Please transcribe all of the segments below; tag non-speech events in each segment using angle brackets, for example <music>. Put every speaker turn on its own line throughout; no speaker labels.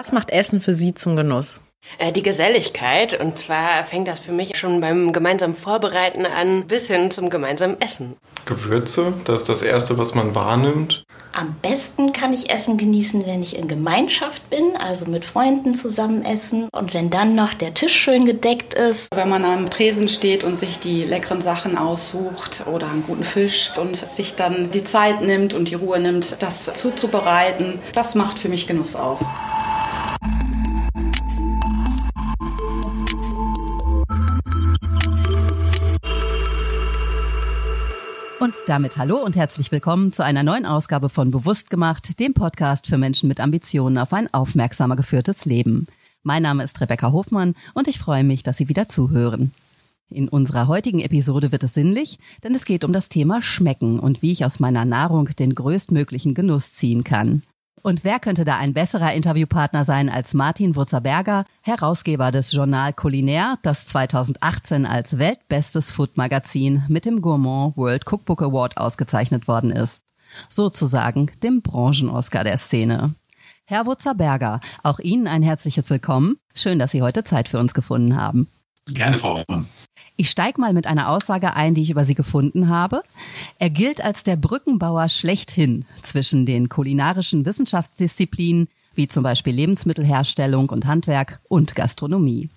Was macht Essen für Sie zum Genuss?
Äh, die Geselligkeit. Und zwar fängt das für mich schon beim gemeinsamen Vorbereiten an bis hin zum gemeinsamen Essen.
Gewürze, das ist das Erste, was man wahrnimmt.
Am besten kann ich Essen genießen, wenn ich in Gemeinschaft bin, also mit Freunden zusammen essen. Und wenn dann noch der Tisch schön gedeckt ist.
Wenn man am Tresen steht und sich die leckeren Sachen aussucht oder einen guten Fisch und sich dann die Zeit nimmt und die Ruhe nimmt, das zuzubereiten, das macht für mich Genuss aus.
Und damit hallo und herzlich willkommen zu einer neuen Ausgabe von Bewusst gemacht, dem Podcast für Menschen mit Ambitionen auf ein aufmerksamer geführtes Leben. Mein Name ist Rebecca Hofmann und ich freue mich, dass Sie wieder zuhören. In unserer heutigen Episode wird es sinnlich, denn es geht um das Thema Schmecken und wie ich aus meiner Nahrung den größtmöglichen Genuss ziehen kann. Und wer könnte da ein besserer Interviewpartner sein als Martin Wurzerberger, Herausgeber des Journal Culinaire, das 2018 als weltbestes Food-Magazin mit dem Gourmand World Cookbook Award ausgezeichnet worden ist. Sozusagen dem Branchen-Oscar der Szene. Herr Wurzerberger, auch Ihnen ein herzliches Willkommen. Schön, dass Sie heute Zeit für uns gefunden haben.
Gerne, Frau Hoffmann.
Ich steige mal mit einer Aussage ein, die ich über sie gefunden habe. Er gilt als der Brückenbauer schlechthin zwischen den kulinarischen Wissenschaftsdisziplinen, wie zum Beispiel Lebensmittelherstellung und Handwerk und Gastronomie.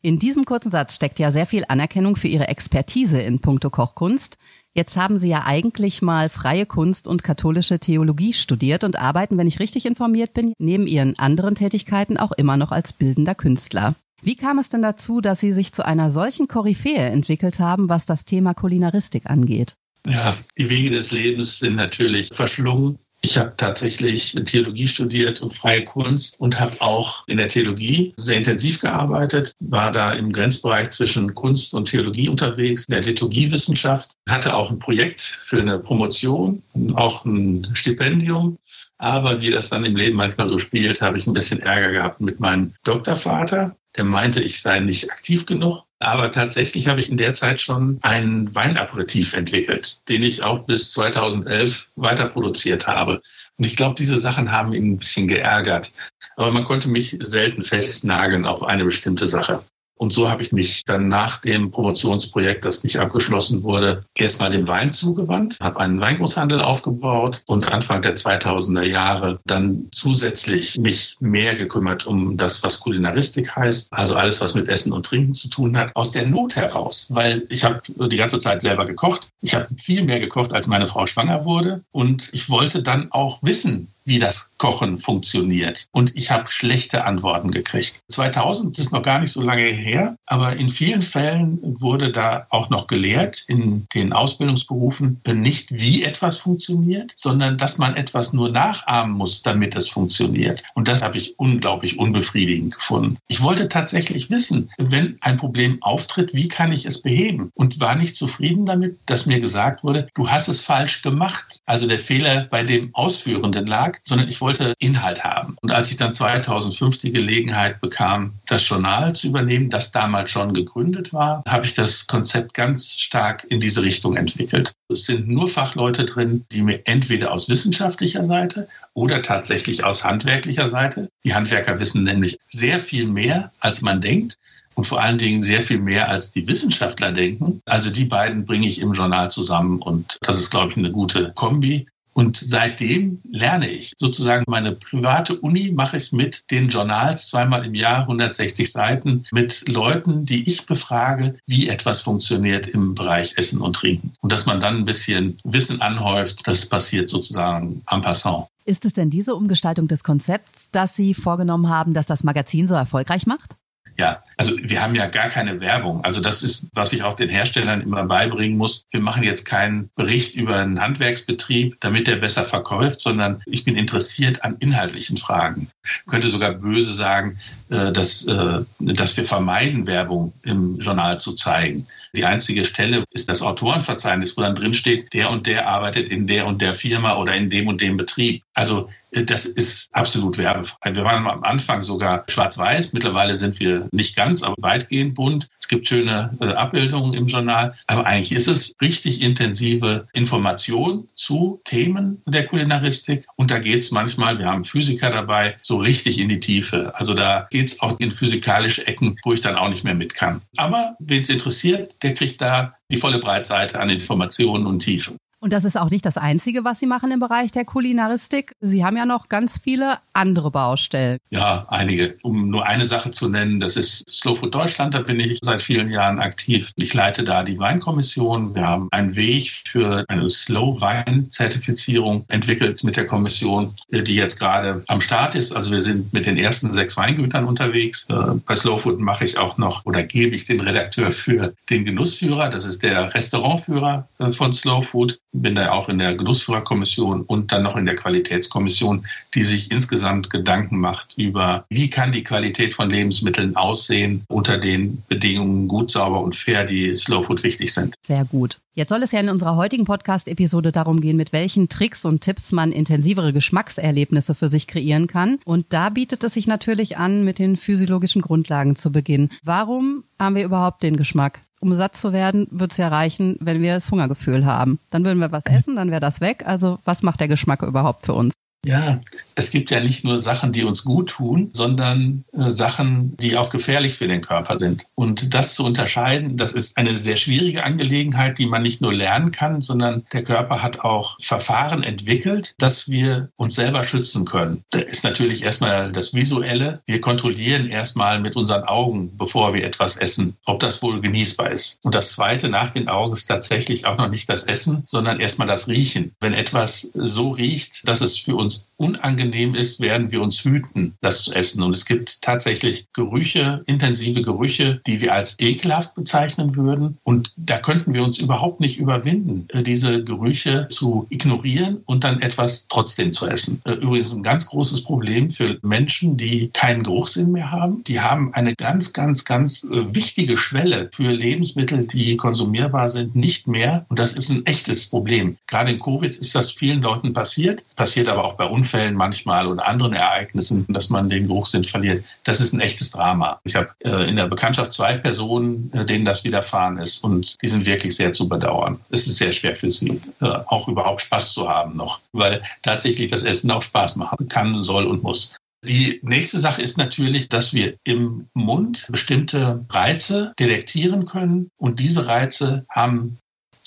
In diesem kurzen Satz steckt ja sehr viel Anerkennung für Ihre Expertise in puncto Kochkunst. Jetzt haben Sie ja eigentlich mal freie Kunst und katholische Theologie studiert und arbeiten, wenn ich richtig informiert bin, neben Ihren anderen Tätigkeiten auch immer noch als bildender Künstler. Wie kam es denn dazu, dass Sie sich zu einer solchen Koryphäe entwickelt haben, was das Thema Kulinaristik angeht?
Ja, die Wege des Lebens sind natürlich verschlungen. Ich habe tatsächlich Theologie studiert und freie Kunst und habe auch in der Theologie sehr intensiv gearbeitet, war da im Grenzbereich zwischen Kunst und Theologie unterwegs, in der Liturgiewissenschaft, hatte auch ein Projekt für eine Promotion, auch ein Stipendium. Aber wie das dann im Leben manchmal so spielt, habe ich ein bisschen Ärger gehabt mit meinem Doktorvater, der meinte, ich sei nicht aktiv genug. Aber tatsächlich habe ich in der Zeit schon einen Weinaperitif entwickelt, den ich auch bis 2011 weiter produziert habe. Und ich glaube, diese Sachen haben ihn ein bisschen geärgert. Aber man konnte mich selten festnageln auf eine bestimmte Sache. Und so habe ich mich dann nach dem Promotionsprojekt, das nicht abgeschlossen wurde, erstmal dem Wein zugewandt, habe einen Weingroßhandel aufgebaut und Anfang der 2000er Jahre dann zusätzlich mich mehr gekümmert um das, was Kulinaristik heißt, also alles, was mit Essen und Trinken zu tun hat, aus der Not heraus, weil ich habe die ganze Zeit selber gekocht. Ich habe viel mehr gekocht, als meine Frau schwanger wurde und ich wollte dann auch wissen, wie das Kochen funktioniert. Und ich habe schlechte Antworten gekriegt. 2000 ist noch gar nicht so lange her, aber in vielen Fällen wurde da auch noch gelehrt in den Ausbildungsberufen nicht, wie etwas funktioniert, sondern dass man etwas nur nachahmen muss, damit es funktioniert. Und das habe ich unglaublich unbefriedigend gefunden. Ich wollte tatsächlich wissen, wenn ein Problem auftritt, wie kann ich es beheben? Und war nicht zufrieden damit, dass mir gesagt wurde, du hast es falsch gemacht. Also der Fehler bei dem Ausführenden lag sondern ich wollte Inhalt haben. Und als ich dann 2005 die Gelegenheit bekam, das Journal zu übernehmen, das damals schon gegründet war, habe ich das Konzept ganz stark in diese Richtung entwickelt. Es sind nur Fachleute drin, die mir entweder aus wissenschaftlicher Seite oder tatsächlich aus handwerklicher Seite. Die Handwerker wissen nämlich sehr viel mehr, als man denkt und vor allen Dingen sehr viel mehr als die Wissenschaftler denken. Also die beiden bringe ich im Journal zusammen und das ist, glaube ich, eine gute Kombi. Und seitdem lerne ich. Sozusagen meine private Uni mache ich mit den Journals zweimal im Jahr, 160 Seiten, mit Leuten, die ich befrage, wie etwas funktioniert im Bereich Essen und Trinken. Und dass man dann ein bisschen Wissen anhäuft, das passiert sozusagen en passant.
Ist es denn diese Umgestaltung des Konzepts, das Sie vorgenommen haben, dass das Magazin so erfolgreich macht?
Ja, Also wir haben ja gar keine Werbung. Also das ist, was ich auch den Herstellern immer beibringen muss. Wir machen jetzt keinen Bericht über einen Handwerksbetrieb, damit der besser verkauft, sondern ich bin interessiert an inhaltlichen Fragen. Ich könnte sogar böse sagen, äh, dass, äh, dass wir vermeiden, Werbung im Journal zu zeigen. Die einzige Stelle ist das Autorenverzeichnis, wo dann drin steht, der und der arbeitet in der und der Firma oder in dem und dem Betrieb. Also äh, das ist absolut werbefrei. Wir waren am Anfang sogar schwarz-weiß. Mittlerweile sind wir nicht ganz, aber weitgehend bunt. Es gibt schöne äh, Abbildungen im Journal. Aber eigentlich ist es richtig intensive Information zu Themen der Kulinaristik. Und da geht es manchmal, wir haben Physiker dabei, so richtig in die Tiefe. Also da geht es auch in physikalische Ecken, wo ich dann auch nicht mehr mit kann. Aber wen es interessiert, der kriegt da die volle Breitseite an Informationen und Tiefe.
Und das ist auch nicht das Einzige, was Sie machen im Bereich der Kulinaristik. Sie haben ja noch ganz viele andere Baustellen.
Ja, einige. Um nur eine Sache zu nennen, das ist Slow Food Deutschland. Da bin ich seit vielen Jahren aktiv. Ich leite da die Weinkommission. Wir haben einen Weg für eine Slow Wein Zertifizierung entwickelt mit der Kommission, die jetzt gerade am Start ist. Also wir sind mit den ersten sechs Weingütern unterwegs. Äh, bei Slow Food mache ich auch noch oder gebe ich den Redakteur für den Genussführer. Das ist der Restaurantführer äh, von Slow Food bin da auch in der Genussführerkommission und dann noch in der Qualitätskommission, die sich insgesamt Gedanken macht über, wie kann die Qualität von Lebensmitteln aussehen unter den Bedingungen gut, sauber und fair, die Slow Food wichtig sind.
Sehr gut. Jetzt soll es ja in unserer heutigen Podcast-Episode darum gehen, mit welchen Tricks und Tipps man intensivere Geschmackserlebnisse für sich kreieren kann. Und da bietet es sich natürlich an, mit den physiologischen Grundlagen zu beginnen. Warum haben wir überhaupt den Geschmack? um satt zu werden, wird es ja reichen, wenn wir das Hungergefühl haben. Dann würden wir was essen, dann wäre das weg. Also was macht der Geschmack überhaupt für uns?
Ja, es gibt ja nicht nur Sachen, die uns gut tun, sondern äh, Sachen, die auch gefährlich für den Körper sind. Und das zu unterscheiden, das ist eine sehr schwierige Angelegenheit, die man nicht nur lernen kann, sondern der Körper hat auch Verfahren entwickelt, dass wir uns selber schützen können. Da ist natürlich erstmal das Visuelle. Wir kontrollieren erstmal mit unseren Augen, bevor wir etwas essen, ob das wohl genießbar ist. Und das Zweite nach den Augen ist tatsächlich auch noch nicht das Essen, sondern erstmal das Riechen. Wenn etwas so riecht, dass es für uns unangenehm ist, werden wir uns hüten, das zu essen. Und es gibt tatsächlich Gerüche, intensive Gerüche, die wir als ekelhaft bezeichnen würden. Und da könnten wir uns überhaupt nicht überwinden, äh, diese Gerüche zu ignorieren und dann etwas trotzdem zu essen. Äh, übrigens ein ganz großes Problem für Menschen, die keinen Geruchssinn mehr haben. Die haben eine ganz, ganz, ganz äh, wichtige Schwelle für Lebensmittel, die konsumierbar sind, nicht mehr. Und das ist ein echtes Problem. Gerade in Covid ist das vielen Leuten passiert, passiert aber auch bei Unfällen manchmal oder anderen Ereignissen, dass man den Geruchssinn verliert. Das ist ein echtes Drama. Ich habe äh, in der Bekanntschaft zwei Personen, äh, denen das widerfahren ist und die sind wirklich sehr zu bedauern. Es ist sehr schwer für sie, äh, auch überhaupt Spaß zu haben noch, weil tatsächlich das Essen auch Spaß machen kann, soll und muss. Die nächste Sache ist natürlich, dass wir im Mund bestimmte Reize detektieren können und diese Reize haben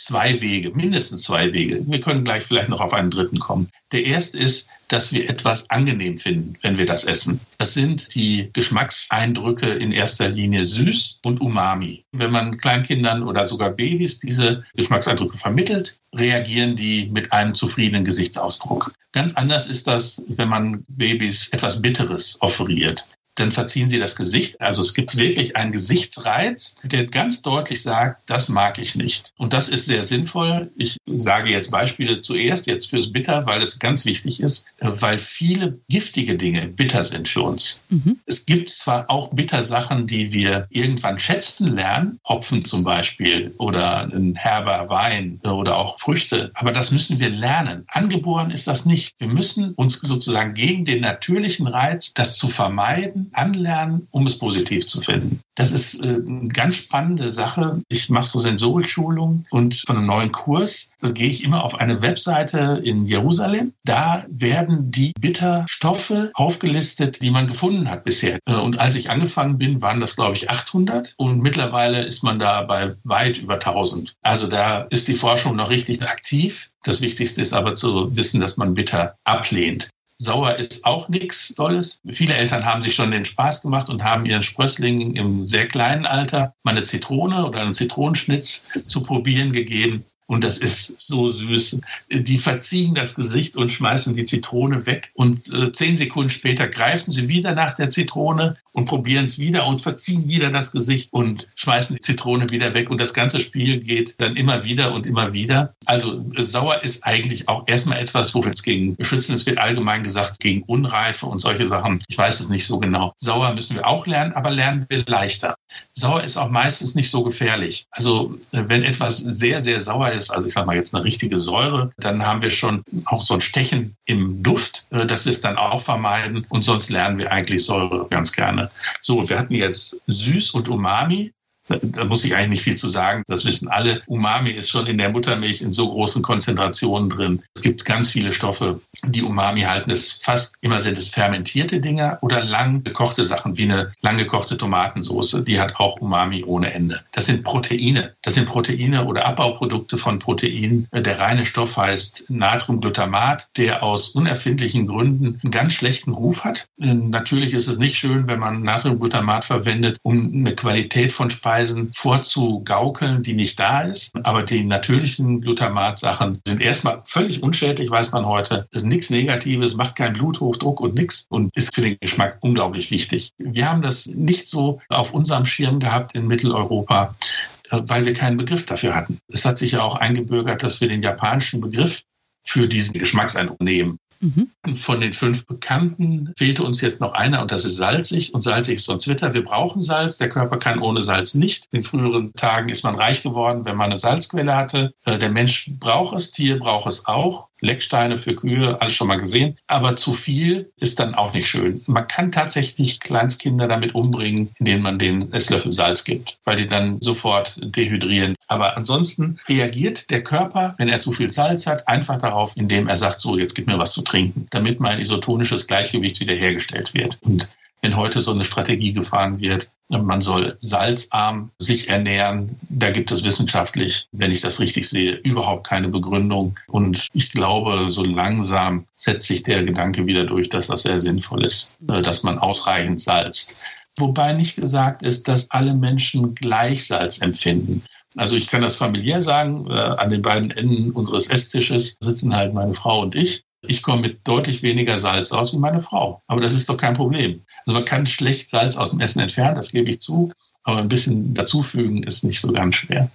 zwei Wege, mindestens zwei Wege. Wir können gleich vielleicht noch auf einen dritten kommen. Der erste ist, dass wir etwas angenehm finden, wenn wir das essen. Das sind die Geschmackseindrücke in erster Linie süß und umami. Wenn man Kleinkindern oder sogar Babys diese Geschmackseindrücke vermittelt, reagieren die mit einem zufriedenen Gesichtsausdruck. Ganz anders ist das, wenn man Babys etwas Bitteres offeriert dann verziehen sie das Gesicht. Also es gibt wirklich einen Gesichtsreiz, der ganz deutlich sagt, das mag ich nicht. Und das ist sehr sinnvoll. Ich sage jetzt Beispiele zuerst jetzt fürs Bitter, weil es ganz wichtig ist, weil viele giftige Dinge bitter sind für uns. Mhm. Es gibt zwar auch Bittersachen, die wir irgendwann schätzen lernen, Hopfen zum Beispiel oder ein herber Wein oder auch Früchte, aber das müssen wir lernen. Angeboren ist das nicht. Wir müssen uns sozusagen gegen den natürlichen Reiz, das zu vermeiden, anlernen, um es positiv zu finden. Das ist äh, eine ganz spannende Sache. Ich mache so Sensorikschulungen und von einem neuen Kurs äh, gehe ich immer auf eine Webseite in Jerusalem. Da werden die Bitterstoffe aufgelistet, die man gefunden hat bisher. Äh, und als ich angefangen bin, waren das, glaube ich, 800 und mittlerweile ist man da bei weit über 1000. Also da ist die Forschung noch richtig aktiv. Das Wichtigste ist aber zu wissen, dass man Bitter ablehnt. Sauer ist auch nichts Tolles. Viele Eltern haben sich schon den Spaß gemacht und haben ihren Sprösslingen im sehr kleinen Alter mal eine Zitrone oder einen Zitronenschnitz zu probieren gegeben. Und das ist so süß. Die verziehen das Gesicht und schmeißen die Zitrone weg und äh, zehn Sekunden später greifen sie wieder nach der Zitrone und probieren es wieder und verziehen wieder das Gesicht und schmeißen die Zitrone wieder weg und das ganze Spiel geht dann immer wieder und immer wieder. Also äh, sauer ist eigentlich auch erstmal etwas, wo wir uns gegen schützen. Es wird allgemein gesagt gegen Unreife und solche Sachen. Ich weiß es nicht so genau. Sauer müssen wir auch lernen, aber lernen wir leichter. Sauer ist auch meistens nicht so gefährlich. Also äh, wenn etwas sehr, sehr sauer ist, also ich sage mal jetzt eine richtige Säure, dann haben wir schon auch so ein Stechen im Duft, äh, dass wir es dann auch vermeiden. Und sonst lernen wir eigentlich Säure ganz gerne. So, wir hatten jetzt süß und Umami. Da muss ich eigentlich nicht viel zu sagen. Das wissen alle. Umami ist schon in der Muttermilch in so großen Konzentrationen drin. Es gibt ganz viele Stoffe, die Umami halten. Es fast immer sind es fermentierte Dinger oder lang gekochte Sachen, wie eine lang gekochte Tomatensauce. Die hat auch Umami ohne Ende. Das sind Proteine. Das sind Proteine oder Abbauprodukte von Proteinen. Der reine Stoff heißt Natriumglutamat, der aus unerfindlichen Gründen einen ganz schlechten Ruf hat. Natürlich ist es nicht schön, wenn man Natriumglutamat verwendet, um eine Qualität von Speisen Speisen vorzugaukeln, die nicht da ist. Aber die natürlichen Glutamatsachen sind erstmal völlig unschädlich, weiß man heute. Das ist nichts Negatives, macht keinen Bluthochdruck und nichts und ist für den Geschmack unglaublich wichtig. Wir haben das nicht so auf unserem Schirm gehabt in Mitteleuropa äh, weil wir keinen Begriff dafür hatten. Es hat sich ja auch eingebürgert, dass wir den japanischen Begriff für diesen Geschmackseindruck nehmen. Mhm. Von den fünf Bekannten fehlte uns jetzt noch einer und das ist salzig. Und salzig ist sonst Witter. Wir brauchen Salz. Der Körper kann ohne Salz nicht. In früheren Tagen ist man reich geworden, wenn man eine Salzquelle hatte. Äh, der Mensch braucht es, Tier braucht es auch. Lecksteine für Kühe, alles schon mal gesehen. Aber zu viel ist dann auch nicht schön. Man kann tatsächlich Kleinstkinder damit umbringen, indem man denen Esslöffel Salz gibt, weil die dann sofort dehydrieren. Aber ansonsten reagiert der Körper, wenn er zu viel Salz hat, einfach darauf, indem er sagt, so, jetzt gib mir was zu trinken, damit mein isotonisches Gleichgewicht wiederhergestellt wird. Und wenn heute so eine Strategie gefahren wird, man soll salzarm sich ernähren. Da gibt es wissenschaftlich, wenn ich das richtig sehe, überhaupt keine Begründung. Und ich glaube, so langsam setzt sich der Gedanke wieder durch, dass das sehr sinnvoll ist, äh, dass man ausreichend salzt. Wobei nicht gesagt ist, dass alle Menschen gleich Salz empfinden. Also ich kann das familiär sagen, äh, an den beiden Enden unseres Esstisches sitzen halt meine Frau und ich. Ich komme mit deutlich weniger Salz aus wie meine Frau. Aber das ist doch kein Problem. Also man kann schlecht Salz aus dem Essen entfernen, das gebe ich zu. Aber ein bisschen dazufügen ist nicht so ganz schwer.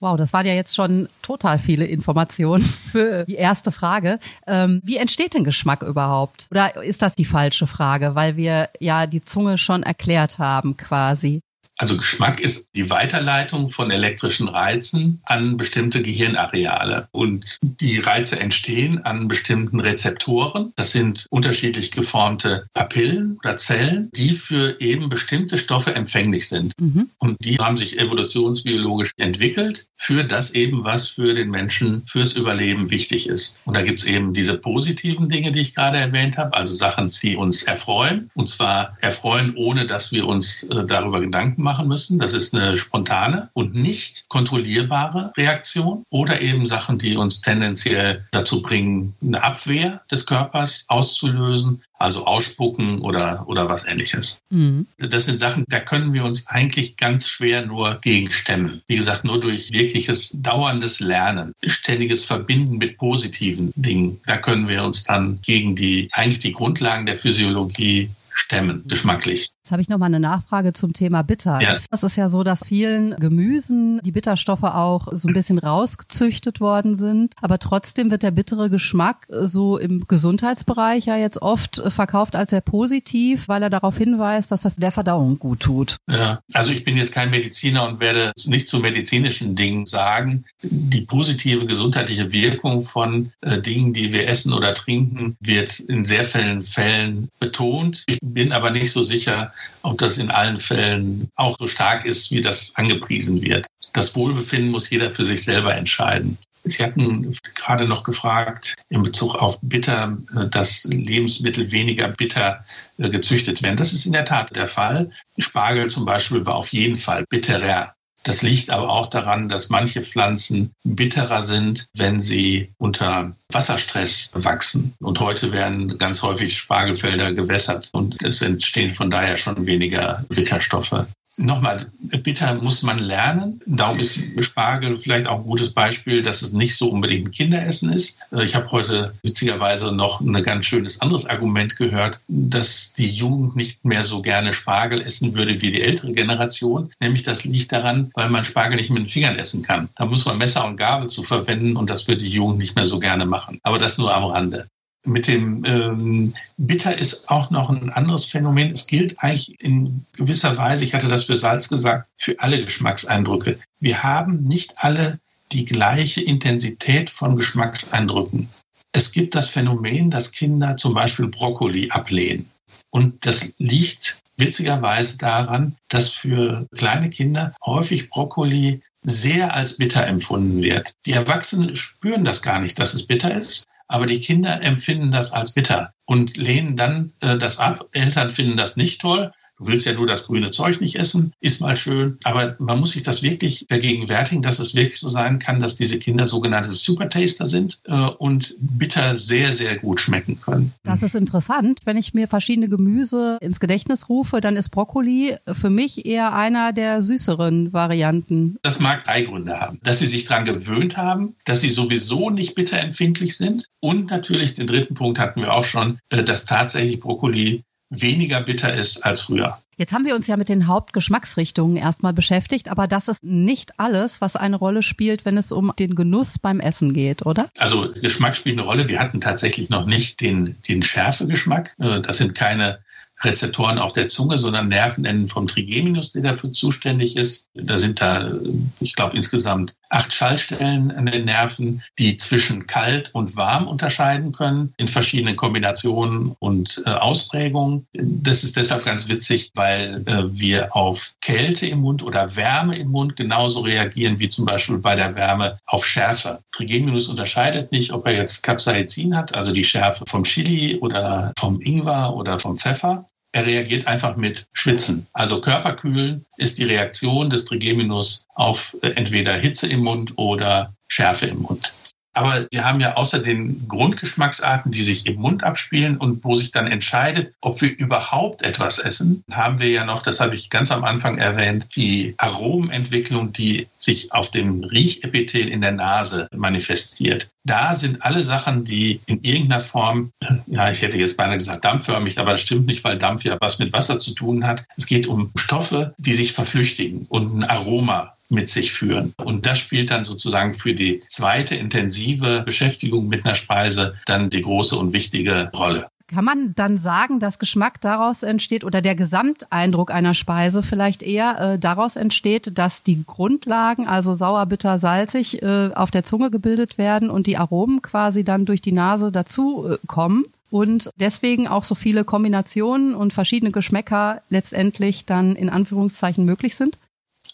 Wow, das waren ja jetzt schon total viele Informationen <laughs> für die erste Frage. Ähm, wie entsteht denn Geschmack überhaupt? Oder ist das die falsche Frage, weil wir ja die Zunge schon erklärt haben quasi?
Also Geschmack ist die Weiterleitung von elektrischen Reizen an bestimmte Gehirnareale. Und die Reize entstehen an bestimmten Rezeptoren. Das sind unterschiedlich geformte Papillen oder Zellen, die für eben bestimmte Stoffe empfänglich sind. Mhm. Und die haben sich evolutionsbiologisch entwickelt für das eben, was für den Menschen fürs Überleben wichtig ist. Und da gibt es eben diese positiven Dinge, die ich gerade erwähnt habe, also Sachen, die uns erfreuen. Und zwar erfreuen, ohne dass wir uns äh, darüber Gedanken machen machen müssen. Das ist eine spontane und nicht kontrollierbare Reaktion oder eben Sachen, die uns tendenziell dazu bringen, eine Abwehr des Körpers auszulösen, also ausspucken oder, oder was ähnliches. Mhm. Das sind Sachen, da können wir uns eigentlich ganz schwer nur gegen stemmen. Wie gesagt, nur durch wirkliches dauerndes Lernen, ständiges Verbinden mit positiven Dingen, da können wir uns dann gegen die, eigentlich die Grundlagen der Physiologie stemmen, geschmacklich.
Jetzt habe ich noch mal eine Nachfrage zum Thema Bitter. Ja. Es ist ja so, dass vielen Gemüsen die Bitterstoffe auch so ein bisschen rausgezüchtet worden sind, aber trotzdem wird der bittere Geschmack so im Gesundheitsbereich ja jetzt oft verkauft als sehr positiv, weil er darauf hinweist, dass das der Verdauung gut tut.
Ja, also ich bin jetzt kein Mediziner und werde nicht zu medizinischen Dingen sagen. Die positive gesundheitliche Wirkung von äh, Dingen, die wir essen oder trinken, wird in sehr vielen Fällen betont. Ich bin aber nicht so sicher, ob das in allen Fällen auch so stark ist, wie das angepriesen wird. Das Wohlbefinden muss jeder für sich selber entscheiden. Sie hatten gerade noch gefragt in Bezug auf bitter, äh, dass Lebensmittel weniger bitter äh, gezüchtet werden. Das ist in der Tat der Fall. Spargel zum Beispiel war auf jeden Fall bitterer das liegt aber auch daran, dass manche Pflanzen bitterer sind, wenn sie unter Wasserstress wachsen. Und heute werden ganz häufig Spargelfelder gewässert und es entstehen von daher schon weniger Bitterstoffe. Nochmal, bitter muss man lernen. Darum ist Spargel vielleicht auch ein gutes Beispiel, dass es nicht so unbedingt Kinderessen ist. Äh, ich habe heute witzigerweise noch ein ganz schönes anderes Argument gehört, dass die Jugend nicht mehr so gerne Spargel essen würde wie die ältere Generation. Nämlich das liegt daran, weil man Spargel nicht mit den Fingern essen kann. Da muss man Messer und Gabel zu verwenden und das wird die Jugend nicht mehr so gerne machen. Aber das nur am Rande mit dem ähm, Bitter ist auch noch ein anderes Phänomen. Es gilt eigentlich in gewisser Weise, ich hatte das für Salz gesagt, für alle Geschmackseindrücke. Wir haben nicht alle die gleiche Intensität von Geschmackseindrücken. Es gibt das Phänomen, dass Kinder zum Beispiel Brokkoli ablehnen. Und das liegt witzigerweise daran, dass für kleine Kinder häufig Brokkoli sehr als bitter empfunden wird. Die Erwachsenen spüren das gar nicht, dass es bitter ist, aber die Kinder empfinden das als bitter und lehnen dann äh, das ab. Eltern finden das nicht toll. Du willst ja nur das grüne Zeug nicht essen, ist mal schön. Aber man muss sich das wirklich vergegenwärtigen, dass es wirklich so sein kann, dass diese Kinder sogenannte Supertaster sind äh, und bitter sehr, sehr gut schmecken können.
Das ist interessant. Wenn ich mir verschiedene Gemüse ins Gedächtnis rufe, dann ist Brokkoli für mich eher einer der süßeren Varianten.
Das mag drei Gründe haben. Dass sie sich daran gewöhnt haben, dass sie sowieso nicht bitterempfindlich sind. Und natürlich den dritten Punkt hatten wir auch schon, äh, dass tatsächlich Brokkoli weniger bitter ist als früher.
Jetzt haben wir uns ja mit den Hauptgeschmacksrichtungen erstmal beschäftigt, aber das ist nicht alles, was eine Rolle spielt, wenn es um den Genuss beim Essen geht, oder?
Also Geschmack spielt eine Rolle. Wir hatten tatsächlich noch nicht den, den Schärfegeschmack. Äh, das sind keine Rezeptoren auf der Zunge, sondern Nervenenden vom Trigeminus, der dafür zuständig ist. Da sind da, ich glaube, insgesamt acht Schallstellen an den Nerven, die zwischen kalt und warm unterscheiden können in verschiedenen Kombinationen und äh, Ausprägungen. Das ist deshalb ganz witzig, weil äh, wir auf Kälte im Mund oder Wärme im Mund genauso reagieren wie zum Beispiel bei der Wärme auf Schärfe. Trigeminus unterscheidet nicht, ob er jetzt Capsaicin hat, also die Schärfe vom Chili oder vom Ingwer oder vom Pfeffer, er reagiert einfach mit Schwitzen. Also Körperkühlen ist die Reaktion des Trigeminus auf äh, entweder Hitze im Mund oder Schärfe im Mund. Aber wir haben ja außer den Grundgeschmacksarten, die sich im Mund abspielen und wo sich dann entscheidet, ob wir überhaupt etwas essen, haben wir ja noch, das habe ich ganz am Anfang erwähnt, die Aromenentwicklung, die sich auf dem Riechepithel in der Nase manifestiert. Da sind alle Sachen, die in irgendeiner Form, ja, ich hätte jetzt beinahe gesagt dampfförmig, aber das stimmt nicht, weil Dampf ja was mit Wasser zu tun hat. Es geht um Stoffe, die sich verflüchtigen und ein Aroma mit sich führen. Und das spielt dann sozusagen für die zweite intensive Beschäftigung mit einer Speise dann die große und wichtige Rolle.
Kann man dann sagen, dass Geschmack daraus entsteht oder der Gesamteindruck einer Speise vielleicht eher äh, daraus entsteht, dass die Grundlagen, also sauer, bitter, salzig, äh, auf der Zunge gebildet werden und die Aromen quasi dann durch die Nase dazu äh, kommen? Und deswegen auch so viele Kombinationen und verschiedene Geschmäcker letztendlich dann in Anführungszeichen möglich sind?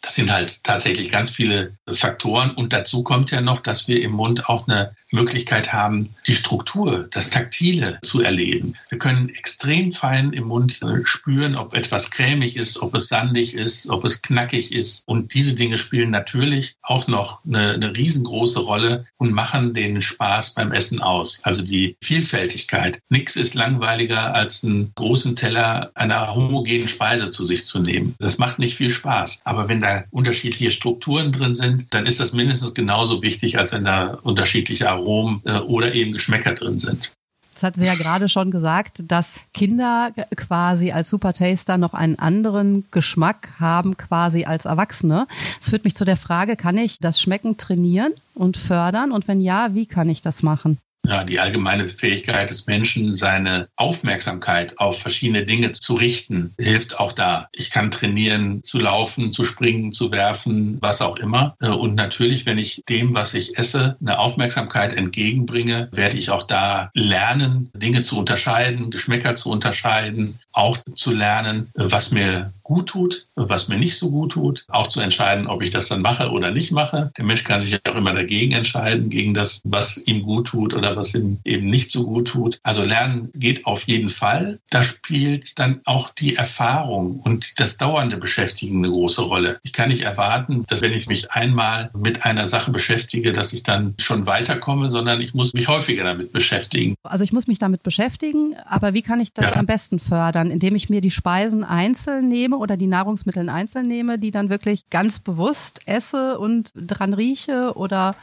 Das sind halt tatsächlich ganz viele Faktoren. Und dazu kommt ja noch, dass wir im Mund auch eine Möglichkeit haben, die Struktur, das Taktile zu erleben. Wir können extrem fein im Mund äh, spüren, ob etwas cremig ist, ob es sandig ist, ob es knackig ist. Und diese Dinge spielen natürlich auch noch eine, eine riesengroße Rolle und machen den Spaß beim Essen aus. Also die Vielfältigkeit. Nichts ist langweiliger, als einen großen Teller einer homogenen Speise zu sich zu nehmen. Das macht nicht viel Spaß. Aber wenn da unterschiedliche Strukturen drin sind, dann ist das mindestens genauso wichtig, als wenn da unterschiedliche Aromen äh, oder eben Geschmäcker drin sind.
Das hat sie ja gerade schon gesagt, dass Kinder quasi als Supertaster noch einen anderen Geschmack haben quasi als Erwachsene. Das führt mich zu der Frage, kann ich das Schmecken trainieren und fördern? Und wenn ja, wie kann ich das machen?
Ja, die allgemeine Fähigkeit des Menschen, seine Aufmerksamkeit auf verschiedene Dinge zu richten, hilft auch da. Ich kann trainieren, zu laufen, zu springen, zu werfen, was auch immer. Äh, und natürlich, wenn ich dem, was ich esse, eine Aufmerksamkeit entgegenbringe, werde ich auch da lernen, Dinge zu unterscheiden, Geschmäcker zu unterscheiden, auch zu lernen, was mir gut tut, was mir nicht so gut tut, auch zu entscheiden, ob ich das dann mache oder nicht mache. Der Mensch kann sich auch immer dagegen entscheiden, gegen das, was ihm gut tut oder was ihm eben nicht so gut tut. Also Lernen geht auf jeden Fall. Da spielt dann auch die Erfahrung und das dauernde Beschäftigen eine große Rolle. Ich kann nicht erwarten, dass wenn ich mich einmal mit einer Sache beschäftige, dass ich dann schon weiterkomme, sondern ich muss mich häufiger damit beschäftigen.
Also ich muss mich damit beschäftigen, aber wie kann ich das ja. am besten fördern? Indem ich mir die Speisen einzeln nehme nehme oder die Nahrungsmittel einzeln nehme, die dann wirklich ganz bewusst esse und dran rieche oder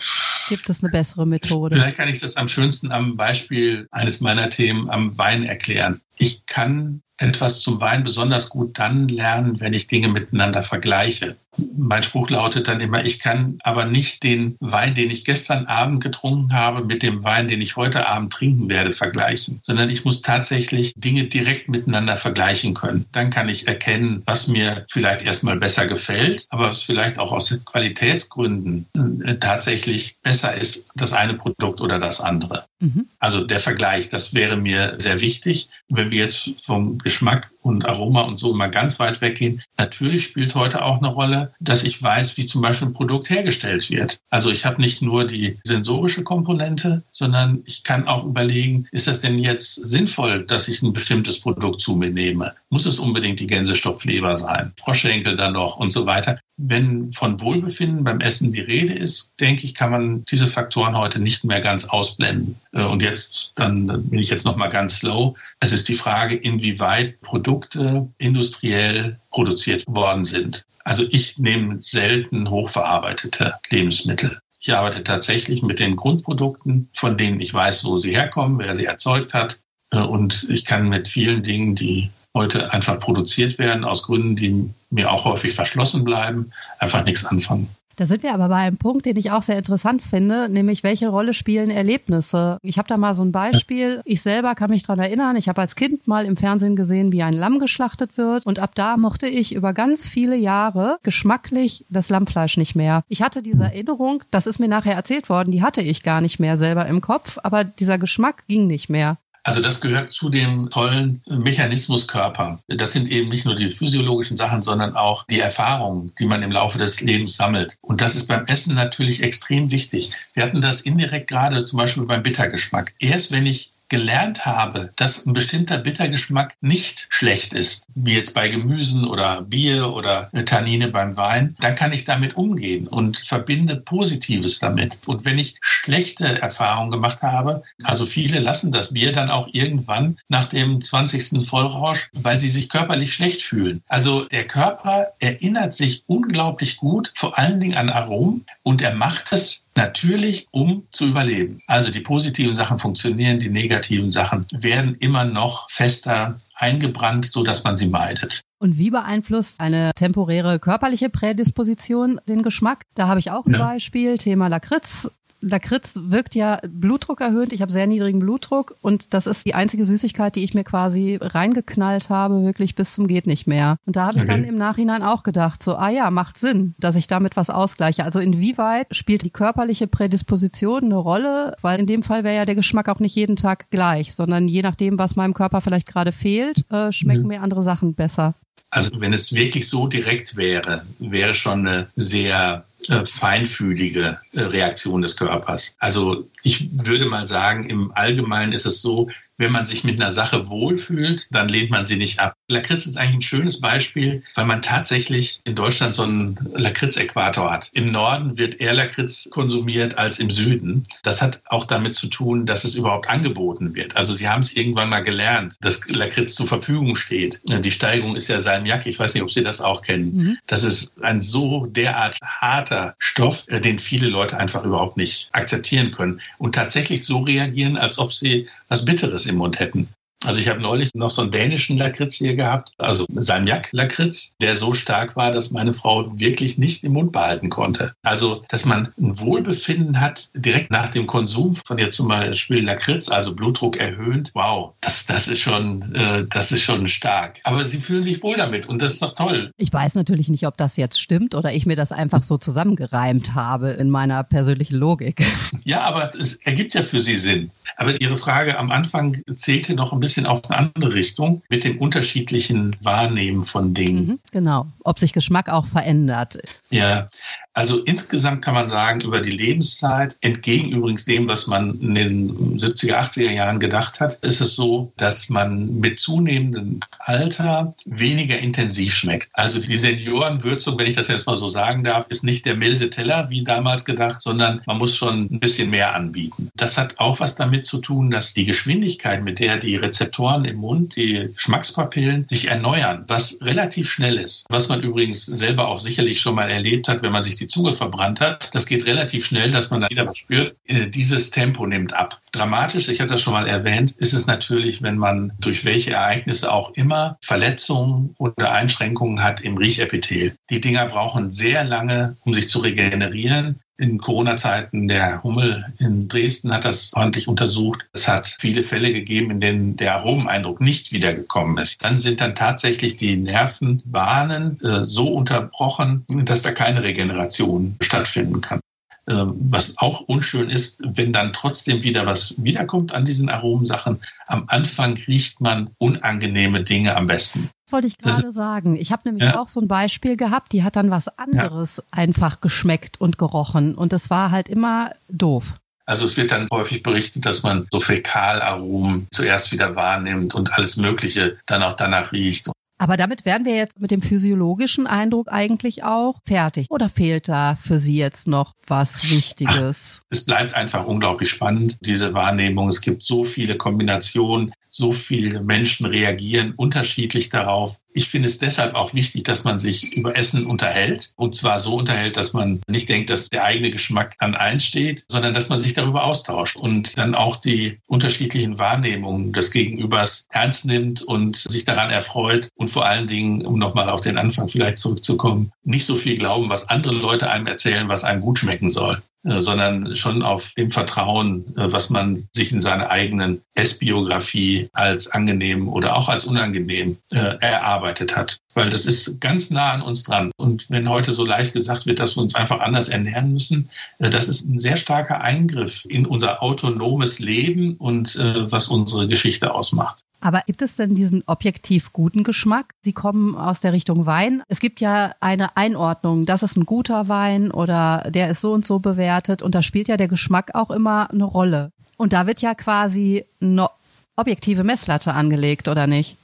gibt es eine bessere Methode?
Vielleicht kann ich das am schönsten am Beispiel eines meiner Themen am Wein erklären. Ich kann etwas zum Wein besonders gut dann lernen, wenn ich Dinge miteinander vergleiche. Mein Spruch lautet dann immer, ich kann aber nicht den Wein, den ich gestern Abend getrunken habe, mit dem Wein, den ich heute Abend trinken werde, vergleichen, sondern ich muss tatsächlich Dinge direkt miteinander vergleichen können. Dann kann ich erkennen, was mir vielleicht erstmal besser gefällt, aber was vielleicht auch aus Qualitätsgründen äh, tatsächlich besser ist, das eine Produkt oder das andere. Mhm. Also der Vergleich, das wäre mir sehr wichtig. Wenn wir jetzt vom Geschmack und Aroma und so mal ganz weit weggehen, natürlich spielt heute auch eine Rolle, dass ich weiß, wie zum Beispiel ein Produkt hergestellt wird. Also ich habe nicht nur die sensorische Komponente, sondern ich kann auch überlegen, ist das denn jetzt sinnvoll, dass ich ein bestimmtes Produkt zu mir nehme? Muss es unbedingt die Gänsestopfleber sein? Froschschenkel dann noch und so weiter. Wenn von Wohlbefinden beim Essen die Rede ist, denke ich, kann man diese Faktoren heute nicht mehr ganz ausblenden. Äh, und jetzt, dann bin ich jetzt noch mal ganz slow. Es ist die Frage, inwieweit Produkte industriell produziert worden sind. Also ich nehme selten hochverarbeitete Lebensmittel. Ich arbeite tatsächlich mit den Grundprodukten, von denen ich weiß, wo sie herkommen, wer sie erzeugt hat. Äh, und ich kann mit vielen Dingen, die heute einfach produziert werden, aus Gründen, die mir auch häufig verschlossen bleiben, einfach nichts anfangen.
Da sind wir aber bei einem Punkt, den ich auch sehr interessant finde, nämlich welche Rolle spielen Erlebnisse? Ich habe da mal so ein Beispiel. Ich selber kann mich dran erinnern, ich habe als Kind mal im Fernsehen gesehen, wie ein Lamm geschlachtet wird und ab da mochte ich über ganz viele Jahre geschmacklich das Lammfleisch nicht mehr. Ich hatte diese Erinnerung, das ist mir nachher erzählt worden, die hatte ich gar nicht mehr selber im Kopf, aber dieser Geschmack ging nicht mehr.
Also das gehört zu dem tollen Mechanismuskörper. Das sind eben nicht nur die physiologischen Sachen, sondern auch die Erfahrungen, die man im Laufe des Lebens sammelt. Und das ist beim Essen natürlich extrem wichtig. Wir hatten das indirekt gerade zum Beispiel beim Bittergeschmack. Erst wenn ich gelernt habe, dass ein bestimmter Bittergeschmack nicht schlecht ist, wie jetzt bei Gemüsen oder Bier oder Tannine beim Wein, dann kann ich damit umgehen und verbinde Positives damit. Und wenn ich schlechte Erfahrungen gemacht habe, also viele lassen das Bier dann auch irgendwann nach dem 20. Vollrausch, weil sie sich körperlich schlecht fühlen. Also der Körper erinnert sich unglaublich gut, vor allen Dingen an Aromen und er macht es natürlich, um zu überleben. Also die positiven Sachen funktionieren, die negativen Sachen werden immer noch fester eingebrannt, so dass man sie meidet.
Und wie beeinflusst eine temporäre körperliche Prädisposition den Geschmack? Da habe ich auch ein ja. Beispiel, Thema Lakritz. Lakritz wirkt ja Blutdruck erhöht. Ich habe sehr niedrigen Blutdruck und das ist die einzige Süßigkeit, die ich mir quasi reingeknallt habe, wirklich bis zum geht nicht mehr. Und da habe ich dann im Nachhinein auch gedacht, so, ah ja, macht Sinn, dass ich damit was ausgleiche. Also inwieweit spielt die körperliche Prädisposition eine Rolle? Weil in dem Fall wäre ja der Geschmack auch nicht jeden Tag gleich, sondern je nachdem, was meinem Körper vielleicht gerade fehlt, äh, schmecken mhm. mir andere Sachen besser.
Also wenn es wirklich so direkt wäre, wäre schon eine sehr feinfühlige äh, Reaktion des Körpers. Also ich würde mal sagen, im Allgemeinen ist es so, wenn man sich mit einer Sache wohlfühlt, dann lehnt man sie nicht ab. Lakritz ist eigentlich ein schönes Beispiel, weil man tatsächlich in Deutschland so einen Lakritz-Äquator hat. Im Norden wird eher Lakritz konsumiert als im Süden. Das hat auch damit zu tun, dass es überhaupt angeboten wird. Also sie haben es irgendwann mal gelernt, dass Lakritz zur Verfügung steht. Die Steigerung ist ja Salmiak. Ich weiß nicht, ob Sie das auch kennen. Mhm. Das ist ein so derart harter Stoff, äh, den viele Leute einfach überhaupt nicht akzeptieren können und tatsächlich so reagieren, als ob sie was Bitteres im Mund hätten. Also ich habe neulich noch so einen dänischen Lakritz hier gehabt, also Salmiak-Lakritz, der so stark war, dass meine Frau wirklich nicht im Mund behalten konnte. Also, dass man ein Wohlbefinden hat direkt nach dem Konsum von jetzt zum Beispiel Lakritz, also Blutdruck erhöhend, wow, das, das ist schon, äh, das ist schon stark. Aber sie fühlen sich wohl damit und das ist doch toll.
Ich weiß natürlich nicht, ob das jetzt stimmt oder ich mir das einfach so zusammengereimt habe in meiner persönlichen Logik.
Ja, aber es ergibt ja für sie Sinn. Aber Ihre Frage am Anfang zählte noch ein bisschen bisschen auf eine andere Richtung mit dem unterschiedlichen Wahrnehmen von Dingen. Mhm,
genau. Ob sich Geschmack auch verändert.
Ja, also insgesamt kann man sagen, über die Lebenszeit, entgegen übrigens dem, was man in den 70er, 80er Jahren gedacht hat, ist es so, dass man mit zunehmendem Alter weniger intensiv schmeckt. Also die Seniorenwürzung, wenn ich das jetzt mal so sagen darf, ist nicht der milde Teller wie damals gedacht, sondern man muss schon ein bisschen mehr anbieten. Das hat auch was damit zu tun, dass die Geschwindigkeit, mit der die Rezeptoren im Mund, die Geschmackspapillen sich erneuern, was relativ schnell ist, was man übrigens selber auch sicherlich schon mal erlebt hat, wenn man sich die Zunge verbrannt hat. Das geht relativ schnell, dass man da wieder was spürt. Äh, dieses Tempo nimmt ab. Dramatisch, ich hatte das schon mal erwähnt, ist es natürlich, wenn man durch welche Ereignisse auch immer Verletzungen oder Einschränkungen hat im Riechepithel. Die Dinger brauchen sehr lange, um sich zu regenerieren in Corona-Zeiten der Hummel in Dresden hat das ordentlich untersucht. Es hat viele Fälle gegeben, in denen der Aromeneindruck nicht wiedergekommen ist. Dann sind dann tatsächlich die Nervenbahnen äh, so unterbrochen, dass da keine Regeneration stattfinden kann. Ähm, was auch unschön ist, wenn dann trotzdem wieder was wiederkommt an diesen Aromensachen. Am Anfang riecht man unangenehme Dinge am besten.
Das wollte ich gerade sagen. Ich habe nämlich ja. auch so ein Beispiel gehabt, die hat dann was anderes ja. einfach geschmeckt und gerochen und das war halt immer doof.
Also es wird dann häufig berichtet, dass man so Fäkalaromen zuerst wieder wahrnimmt und alles Mögliche dann auch danach riecht.
Aber damit wären wir jetzt mit dem physiologischen Eindruck eigentlich auch fertig. Oder fehlt da für Sie jetzt noch was Wichtiges?
Es bleibt einfach unglaublich spannend, diese Wahrnehmung. Es gibt so viele Kombinationen so viele Menschen reagieren unterschiedlich darauf. Ich finde es deshalb auch wichtig, dass man sich über Essen unterhält. Und zwar so unterhält, dass man nicht denkt, dass der eigene Geschmack an eins steht, sondern dass man sich darüber austauscht und dann auch die unterschiedlichen Wahrnehmungen des Gegenübers ernst nimmt und sich daran erfreut. Und vor allen Dingen, um nochmal auf den Anfang vielleicht zurückzukommen, nicht so viel glauben, was andere Leute einem erzählen, was einem gut schmecken soll. Äh, sondern schon auf dem Vertrauen, äh, was man sich in seiner eigenen Essbiografie als angenehm oder auch als unangenehm äh, erarbeitet hat. Weil das ist ganz nah an uns dran. Und wenn heute so leicht gesagt wird, dass wir uns einfach anders ernähren müssen, das ist ein sehr starker Eingriff in unser autonomes Leben und was unsere Geschichte ausmacht.
Aber gibt es denn diesen objektiv guten Geschmack? Sie kommen aus der Richtung Wein. Es gibt ja eine Einordnung, das ist ein guter Wein oder der ist so und so bewertet. Und da spielt ja der Geschmack auch immer eine Rolle. Und da wird ja quasi eine objektive Messlatte angelegt, oder nicht?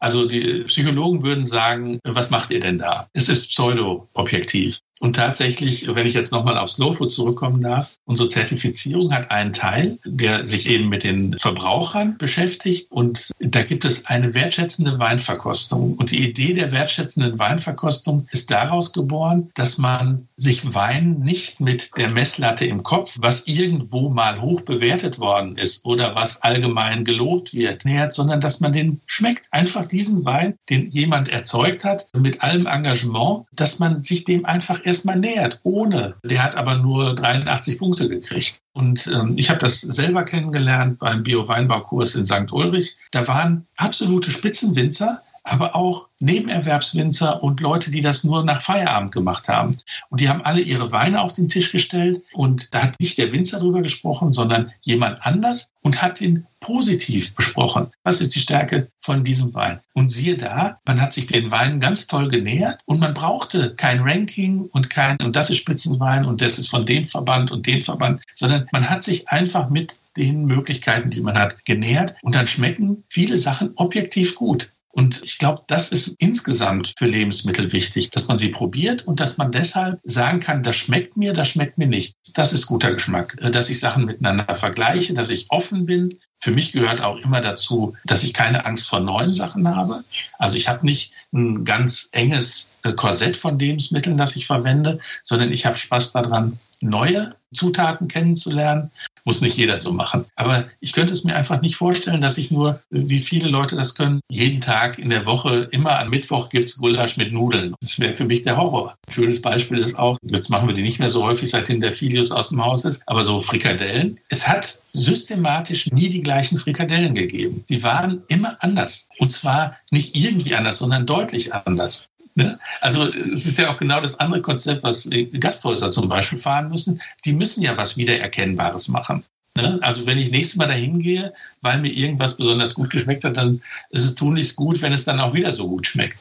Also die Psychologen würden sagen, was macht ihr denn da? Es ist pseudo-objektiv. Und tatsächlich, wenn ich jetzt nochmal auf Slow Food zurückkommen darf, unsere Zertifizierung hat einen Teil, der sich eben mit den Verbrauchern beschäftigt. Und da gibt es eine wertschätzende Weinverkostung. Und die Idee der wertschätzenden Weinverkostung ist daraus geboren, dass man sich Wein nicht mit der Messlatte im Kopf, was irgendwo mal hoch bewertet worden ist oder was allgemein gelobt wird, nähert, sondern dass man den schmeckt. Einfach diesen Wein, den jemand erzeugt hat, mit allem Engagement, dass man sich dem einfach erstmal nähert, ohne. Der hat aber nur 83 Punkte gekriegt. Und ähm, ich habe das selber kennengelernt beim Bio-Weinbaukurs in St. Ulrich. Da waren absolute Spitzenwinzer, aber auch Nebenerwerbswinzer und Leute, die das nur nach Feierabend gemacht haben. Und die haben alle ihre Weine auf den Tisch gestellt und da hat nicht der Winzer drüber gesprochen, sondern jemand anders und hat ihn positiv besprochen. Was ist die Stärke von diesem Wein? Und siehe da, man hat sich den Weinen ganz toll genähert und man brauchte kein Ranking und kein, und das ist Spitzenwein und das ist von dem Verband und dem Verband, sondern man hat sich einfach mit den Möglichkeiten, die man hat, genähert und dann schmecken viele Sachen objektiv gut. Und ich glaube, das ist insgesamt für Lebensmittel wichtig, dass man sie probiert und dass man deshalb sagen kann, das schmeckt mir, das schmeckt mir nicht. Das ist guter Geschmack, äh, dass ich Sachen miteinander vergleiche, dass ich offen bin. Für mich gehört auch immer dazu, dass ich keine Angst vor neuen Sachen habe. Also ich habe nicht ein ganz enges äh, Korsett von Lebensmitteln, das ich verwende, sondern ich habe Spaß daran, neue Zutaten kennenzulernen muss nicht jeder so machen. Aber ich könnte es mir einfach nicht vorstellen, dass ich nur, wie viele Leute das können, jeden Tag in der Woche, immer am Mittwoch gibt es Gulasch mit Nudeln. Das wäre für mich der Horror. Ein schönes Beispiel ist auch, jetzt machen wir die nicht mehr so häufig, seitdem der Filius aus dem Haus ist, aber so Frikadellen. Es hat systematisch nie die gleichen Frikadellen gegeben. Die waren immer anders. Und zwar nicht irgendwie anders, sondern deutlich anders. Ne? Also es ist ja auch genau das andere Konzept, was Gasthäuser zum Beispiel fahren müssen. Die müssen ja was Wiedererkennbares machen. Ne? Also wenn ich nächstes Mal dahin gehe, weil mir irgendwas besonders gut geschmeckt hat, dann ist es tunlichst gut, wenn es dann auch wieder so gut schmeckt.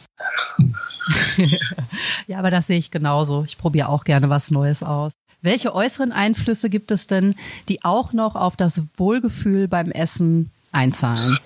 <laughs>
ja, aber das sehe ich genauso. Ich probiere auch gerne was Neues aus. Welche äußeren Einflüsse gibt es denn, die auch noch auf das Wohlgefühl beim Essen einzahlen?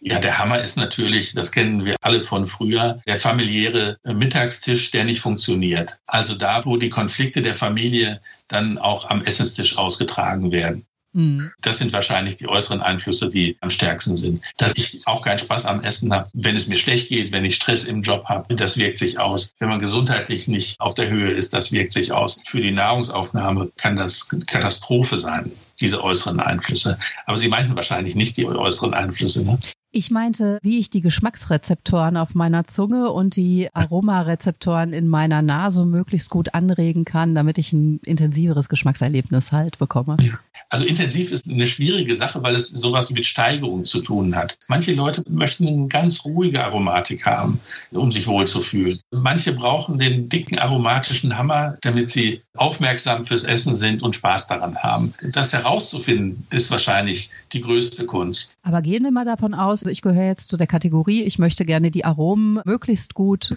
Ja, der Hammer ist natürlich, das kennen wir alle von früher, der familiäre Mittagstisch, der nicht funktioniert. Also da, wo die Konflikte der Familie dann auch am Essenstisch ausgetragen werden. Mhm. Das sind wahrscheinlich die äußeren Einflüsse, die am stärksten sind. Dass ich auch keinen Spaß am Essen habe, wenn es mir schlecht geht, wenn ich Stress im Job habe, das wirkt sich aus. Wenn man gesundheitlich nicht auf der Höhe ist, das wirkt sich aus. Für die Nahrungsaufnahme kann das Katastrophe sein, diese äußeren Einflüsse. Aber Sie meinten wahrscheinlich nicht die äußeren Einflüsse. Ne?
Ich meinte, wie ich die Geschmacksrezeptoren auf meiner Zunge und die Aromarezeptoren in meiner Nase möglichst gut anregen kann, damit ich ein intensiveres Geschmackserlebnis halt bekomme.
Also intensiv ist eine schwierige Sache, weil es sowas mit Steigerung zu tun hat. Manche Leute möchten eine ganz ruhige Aromatik haben, um sich wohlzufühlen. Manche brauchen den dicken aromatischen Hammer, damit sie aufmerksam fürs Essen sind und Spaß daran haben. Das herauszufinden, ist wahrscheinlich die größte Kunst.
Aber gehen wir mal davon aus, ich gehöre jetzt zu der Kategorie, ich möchte gerne die Aromen möglichst gut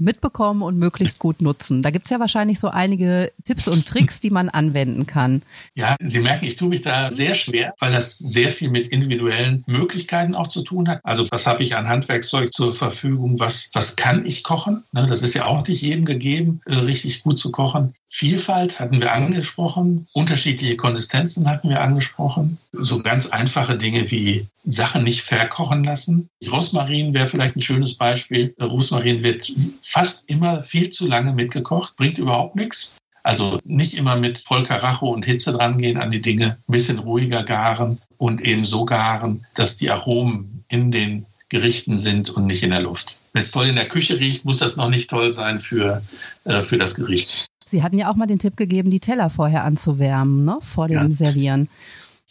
mitbekommen und möglichst gut nutzen. Da gibt es ja wahrscheinlich so einige Tipps und Tricks, die man anwenden kann.
Ja, Sie merken, ich tue mich da sehr schwer, weil das sehr viel mit individuellen Möglichkeiten auch zu tun hat. Also was habe ich an Handwerkszeug zur Verfügung? Was, was kann ich kochen? Ne, das ist ja auch nicht jedem gegeben, äh, richtig gut zu kochen. Vielfalt hatten wir angesprochen, unterschiedliche Konsistenzen hatten wir angesprochen, so ganz einfache Dinge wie Sachen nicht verkochen lassen. Rosmarin wäre vielleicht ein schönes Beispiel. Rosmarin wird fast immer viel zu lange mitgekocht, bringt überhaupt nichts. Also nicht immer mit Vollkaracho und Hitze drangehen an die Dinge, ein bisschen ruhiger garen und eben so garen, dass die Aromen in den Gerichten sind und nicht in der Luft. Wenn es toll in der Küche riecht, muss das noch nicht toll sein für, äh, für das Gericht.
Sie hatten ja auch mal den Tipp gegeben, die Teller vorher anzuwärmen, ne? vor dem ja. Servieren.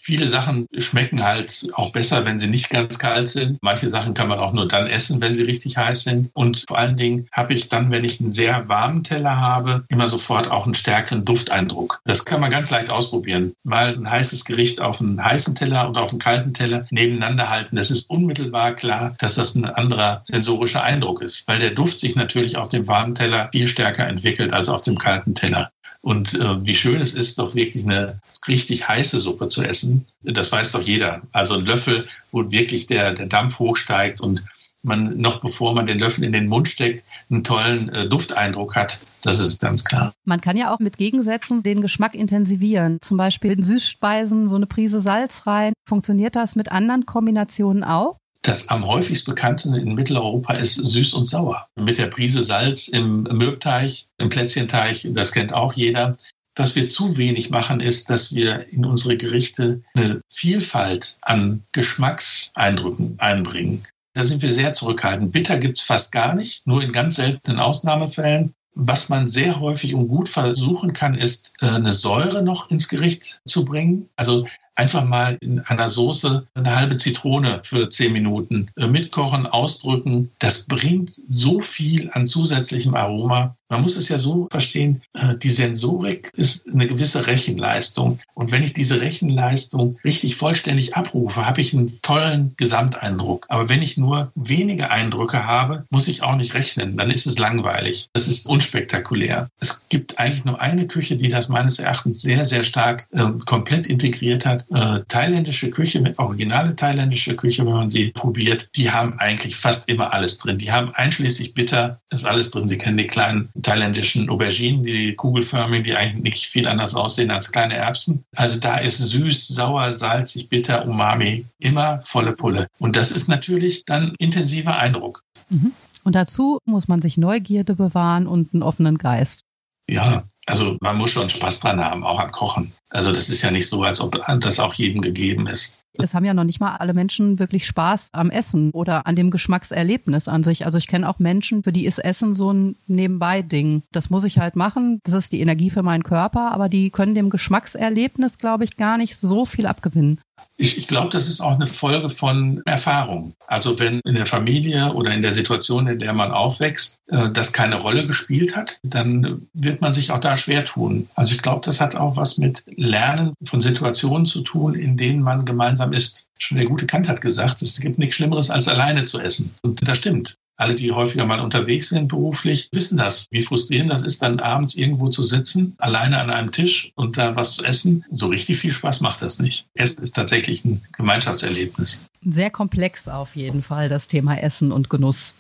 Viele Sachen schmecken halt auch besser, wenn sie nicht ganz kalt sind. Manche Sachen kann man auch nur dann essen, wenn sie richtig heiß sind. Und vor allen Dingen habe ich dann, wenn ich einen sehr warmen Teller habe, immer sofort auch einen stärkeren Dufteindruck. Das kann man ganz leicht ausprobieren. Mal ein heißes Gericht auf einen heißen Teller und auf einen kalten Teller nebeneinander halten. Das ist unmittelbar klar, dass das ein anderer sensorischer Eindruck ist, weil der Duft sich natürlich auf dem warmen Teller viel stärker entwickelt als auf dem kalten Teller. Und äh, wie schön es ist, doch wirklich eine richtig heiße Suppe zu essen. Das weiß doch jeder. Also ein Löffel, wo wirklich der, der Dampf hochsteigt und man noch bevor man den Löffel in den Mund steckt, einen tollen äh, Dufteindruck hat. Das ist ganz klar.
Man kann ja auch mit Gegensätzen den Geschmack intensivieren. Zum Beispiel in Süßspeisen so eine Prise Salz rein. Funktioniert das mit anderen Kombinationen auch?
Das am häufigst bekannte in Mitteleuropa ist süß und sauer. Mit der Prise Salz im Mürbteig, im Plätzchenteig, das kennt auch jeder. Was wir zu wenig machen, ist, dass wir in unsere Gerichte eine Vielfalt an Geschmackseindrücken einbringen. Da sind wir sehr zurückhaltend. Bitter gibt es fast gar nicht, nur in ganz seltenen Ausnahmefällen. Was man sehr häufig und gut versuchen kann, ist, äh, eine Säure noch ins Gericht zu bringen. Also einfach mal in einer Soße eine halbe Zitrone für zehn Minuten äh, mitkochen, ausdrücken. Das bringt so viel an zusätzlichem Aroma. Man muss es ja so verstehen, äh, die Sensorik ist eine gewisse Rechenleistung. Und wenn ich diese Rechenleistung richtig vollständig abrufe, habe ich einen tollen Gesamteindruck. Aber wenn ich nur wenige Eindrücke habe, muss ich auch nicht rechnen. Dann ist es langweilig. Das ist unspektakulär. Es gibt eigentlich nur eine Küche, die das meines Erachtens sehr, sehr stark äh, komplett integriert hat. Äh, thailändische Küche, originale thailändische Küche, wenn man sie probiert, die haben eigentlich fast immer alles drin. Die haben einschließlich bitter, ist alles drin. Sie kennen die kleinen thailändischen Auberginen, die kugelförmigen, die eigentlich nicht viel anders aussehen als kleine Erbsen. Also da ist süß, sauer, salzig, bitter, umami, immer volle Pulle. Und das ist natürlich dann intensiver Eindruck.
Mhm. Und dazu muss man sich Neugierde bewahren und einen offenen Geist.
Ja, also man muss schon Spaß dran haben, auch am Kochen. Also das ist ja nicht so, als ob das auch jedem gegeben ist.
Es haben ja noch nicht mal alle Menschen wirklich Spaß am Essen oder an dem Geschmackserlebnis an sich. Also ich kenne auch Menschen, für die ist Essen so ein Nebenbei-Ding. Das muss ich halt machen. Das ist die Energie für meinen Körper, aber die können dem Geschmackserlebnis, glaube ich, gar nicht so viel abgewinnen.
Ich, ich glaube, das ist auch eine Folge von Erfahrung. Also wenn in der Familie oder in der Situation, in der man aufwächst, äh, das keine Rolle gespielt hat, dann wird man sich auch da schwer tun. Also ich glaube, das hat auch was mit Lernen von Situationen zu tun, in denen man gemeinsam isst. Schon der gute Kant hat gesagt, es gibt nichts Schlimmeres, als alleine zu essen. Und das stimmt. Alle, die häufiger mal unterwegs sind beruflich, wissen das, wie frustrierend das ist, dann abends irgendwo zu sitzen, alleine an einem Tisch und da was zu essen. So richtig viel Spaß macht das nicht. Essen ist tatsächlich ein Gemeinschaftserlebnis.
Sehr komplex auf jeden Fall, das Thema Essen und Genuss.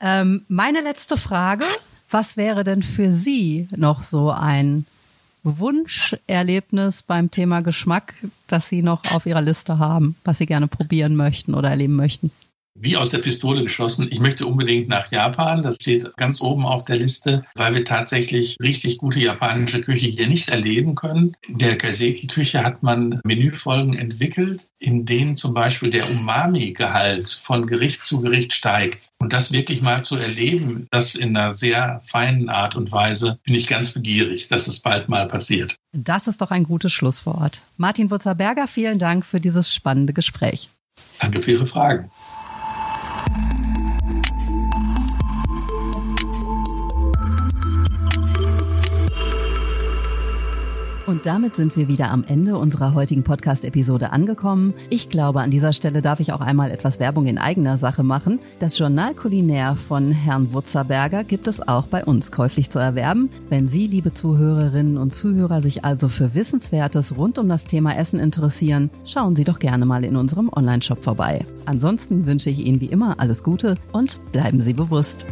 Ähm, meine letzte Frage. Was wäre denn für Sie noch so ein Wunscherlebnis beim Thema Geschmack, das Sie noch auf Ihrer Liste haben, was Sie gerne probieren möchten oder erleben möchten?
Wie aus der Pistole geschossen. Ich möchte unbedingt nach Japan. Das steht ganz oben auf der Liste, weil wir tatsächlich richtig gute japanische Küche hier nicht erleben können. In der Kaiseki-Küche hat man Menüfolgen entwickelt, in denen zum Beispiel der Umami-Gehalt von Gericht zu Gericht steigt. Und das wirklich mal zu erleben, das in einer sehr feinen Art und Weise, bin ich ganz begierig, dass es bald mal passiert.
Das ist doch ein gutes Schlusswort. Martin Wurzer-Berger, vielen Dank für dieses spannende Gespräch.
Danke für Ihre Fragen.
Und damit sind wir wieder am Ende unserer heutigen Podcast-Episode angekommen. Ich glaube, an dieser Stelle darf ich auch einmal etwas Werbung in eigener Sache machen. Das Journal Kulinär von Herrn Wutzerberger gibt es auch bei uns käuflich zu erwerben. Wenn Sie, liebe Zuhörerinnen und Zuhörer, sich also für Wissenswertes rund um das Thema Essen interessieren, schauen Sie doch gerne mal in unserem Online-Shop vorbei. Ansonsten wünsche ich Ihnen wie immer alles Gute und bleiben Sie bewusst.